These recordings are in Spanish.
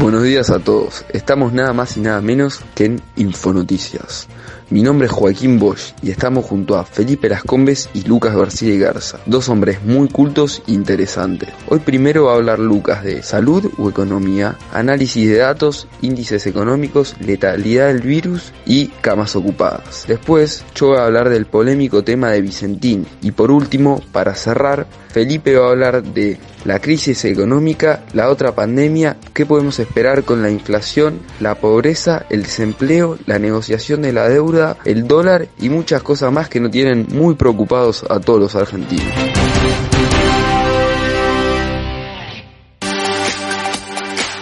Buenos días a todos. Estamos nada más y nada menos que en Infonoticias. Mi nombre es Joaquín Bosch y estamos junto a Felipe Lascombes y Lucas García y Garza, dos hombres muy cultos e interesantes. Hoy primero va a hablar Lucas de salud o economía, análisis de datos, índices económicos, letalidad del virus y camas ocupadas. Después yo voy a hablar del polémico tema de Vicentín y por último, para cerrar, Felipe va a hablar de la crisis económica, la otra pandemia, qué podemos esperar con la inflación, la pobreza, el desempleo, la negociación de la deuda, el dólar y muchas cosas más que nos tienen muy preocupados a todos los argentinos.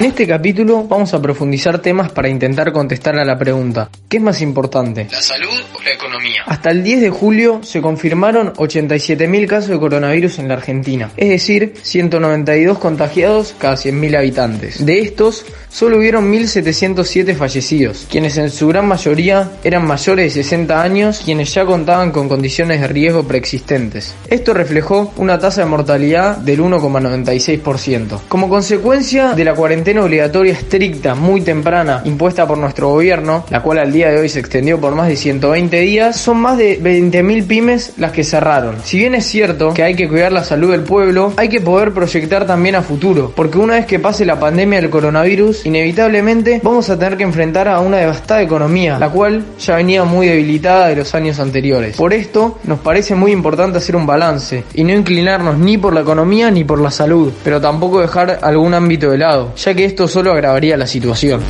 Este capítulo vamos a profundizar temas para intentar contestar a la pregunta, ¿qué es más importante? ¿La salud o la economía? Hasta el 10 de julio se confirmaron 87.000 casos de coronavirus en la Argentina, es decir, 192 contagiados cada 100.000 habitantes. De estos, solo hubieron 1.707 fallecidos, quienes en su gran mayoría eran mayores de 60 años, quienes ya contaban con condiciones de riesgo preexistentes. Esto reflejó una tasa de mortalidad del 1,96%. Como consecuencia de la cuarentena obligatoria estricta, muy temprana, impuesta por nuestro gobierno, la cual al día de hoy se extendió por más de 120 días, son más de 20.000 pymes las que cerraron. Si bien es cierto que hay que cuidar la salud del pueblo, hay que poder proyectar también a futuro, porque una vez que pase la pandemia del coronavirus, inevitablemente vamos a tener que enfrentar a una devastada economía, la cual ya venía muy debilitada de los años anteriores. Por esto, nos parece muy importante hacer un balance y no inclinarnos ni por la economía ni por la salud, pero tampoco dejar algún ámbito de lado, ya que esto solo agravaría la situación.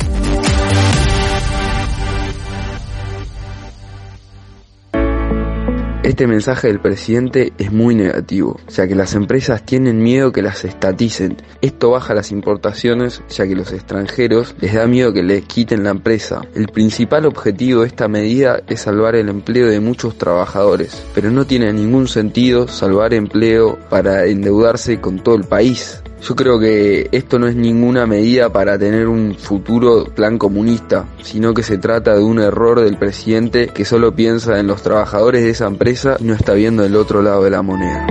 Este mensaje del presidente es muy negativo, ya que las empresas tienen miedo que las estaticen. Esto baja las importaciones, ya que los extranjeros les da miedo que les quiten la empresa. El principal objetivo de esta medida es salvar el empleo de muchos trabajadores, pero no tiene ningún sentido salvar empleo para endeudarse con todo el país. Yo creo que esto no es ninguna medida para tener un futuro plan comunista, sino que se trata de un error del presidente que solo piensa en los trabajadores de esa empresa y no está viendo el otro lado de la moneda.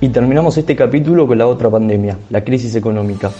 Y terminamos este capítulo con la otra pandemia, la crisis económica.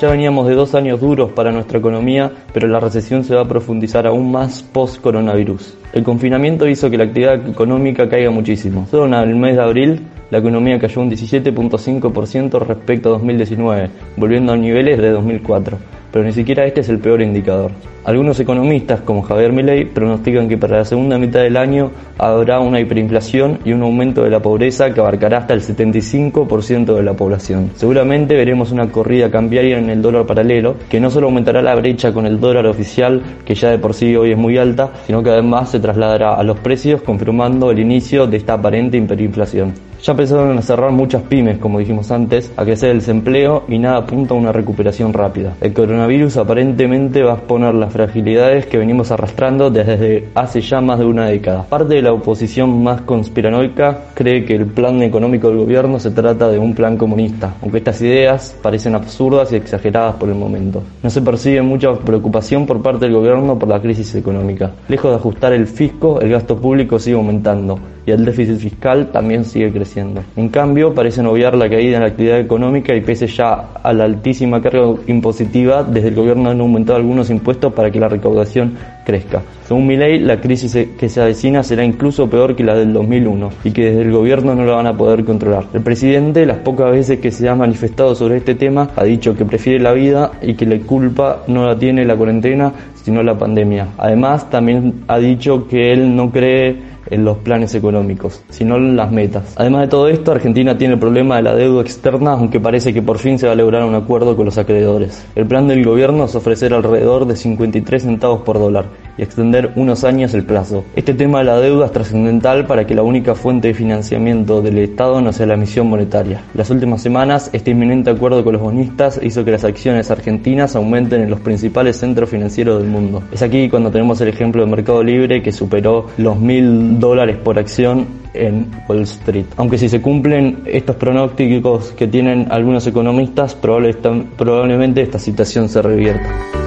Ya veníamos de dos años duros para nuestra economía, pero la recesión se va a profundizar aún más post-coronavirus. El confinamiento hizo que la actividad económica caiga muchísimo. Solo en el mes de abril la economía cayó un 17.5% respecto a 2019, volviendo a niveles de 2004, pero ni siquiera este es el peor indicador. Algunos economistas, como Javier Milei, pronostican que para la segunda mitad del año habrá una hiperinflación y un aumento de la pobreza que abarcará hasta el 75% de la población. Seguramente veremos una corrida cambiaria en el dólar paralelo, que no solo aumentará la brecha con el dólar oficial, que ya de por sí hoy es muy alta, sino que además se trasladará a los precios, confirmando el inicio de esta aparente hiperinflación. Ya empezaron a cerrar muchas pymes, como dijimos antes, a crecer el desempleo y nada apunta a una recuperación rápida. El coronavirus aparentemente va a exponer las fragilidades que venimos arrastrando desde hace ya más de una década. Parte de la oposición más conspiranoica cree que el plan económico del gobierno se trata de un plan comunista, aunque estas ideas parecen absurdas y exageradas por el momento. No se percibe mucha preocupación por parte del gobierno por la crisis económica. Lejos de ajustar el fisco, el gasto público sigue aumentando y el déficit fiscal también sigue creciendo. En cambio, parecen obviar la caída en la actividad económica y pese ya a la altísima carga impositiva, desde el gobierno han aumentado algunos impuestos para que la recaudación crezca. Según mi ley, la crisis que se avecina será incluso peor que la del 2001 y que desde el gobierno no la van a poder controlar. El presidente, las pocas veces que se ha manifestado sobre este tema, ha dicho que prefiere la vida y que la culpa no la tiene la cuarentena, sino la pandemia. Además, también ha dicho que él no cree en los planes económicos, sino en las metas. Además de todo esto, Argentina tiene el problema de la deuda externa, aunque parece que por fin se va a lograr un acuerdo con los acreedores. El plan del gobierno es ofrecer alrededor de 53 centavos por dólar y extender unos años el plazo. Este tema de la deuda es trascendental para que la única fuente de financiamiento del Estado no sea la emisión monetaria. Las últimas semanas, este inminente acuerdo con los bonistas hizo que las acciones argentinas aumenten en los principales centros financieros del mundo. Es aquí cuando tenemos el ejemplo del Mercado Libre que superó los mil dólares por acción en Wall Street. Aunque si se cumplen estos pronósticos que tienen algunos economistas, probablemente esta situación se revierta.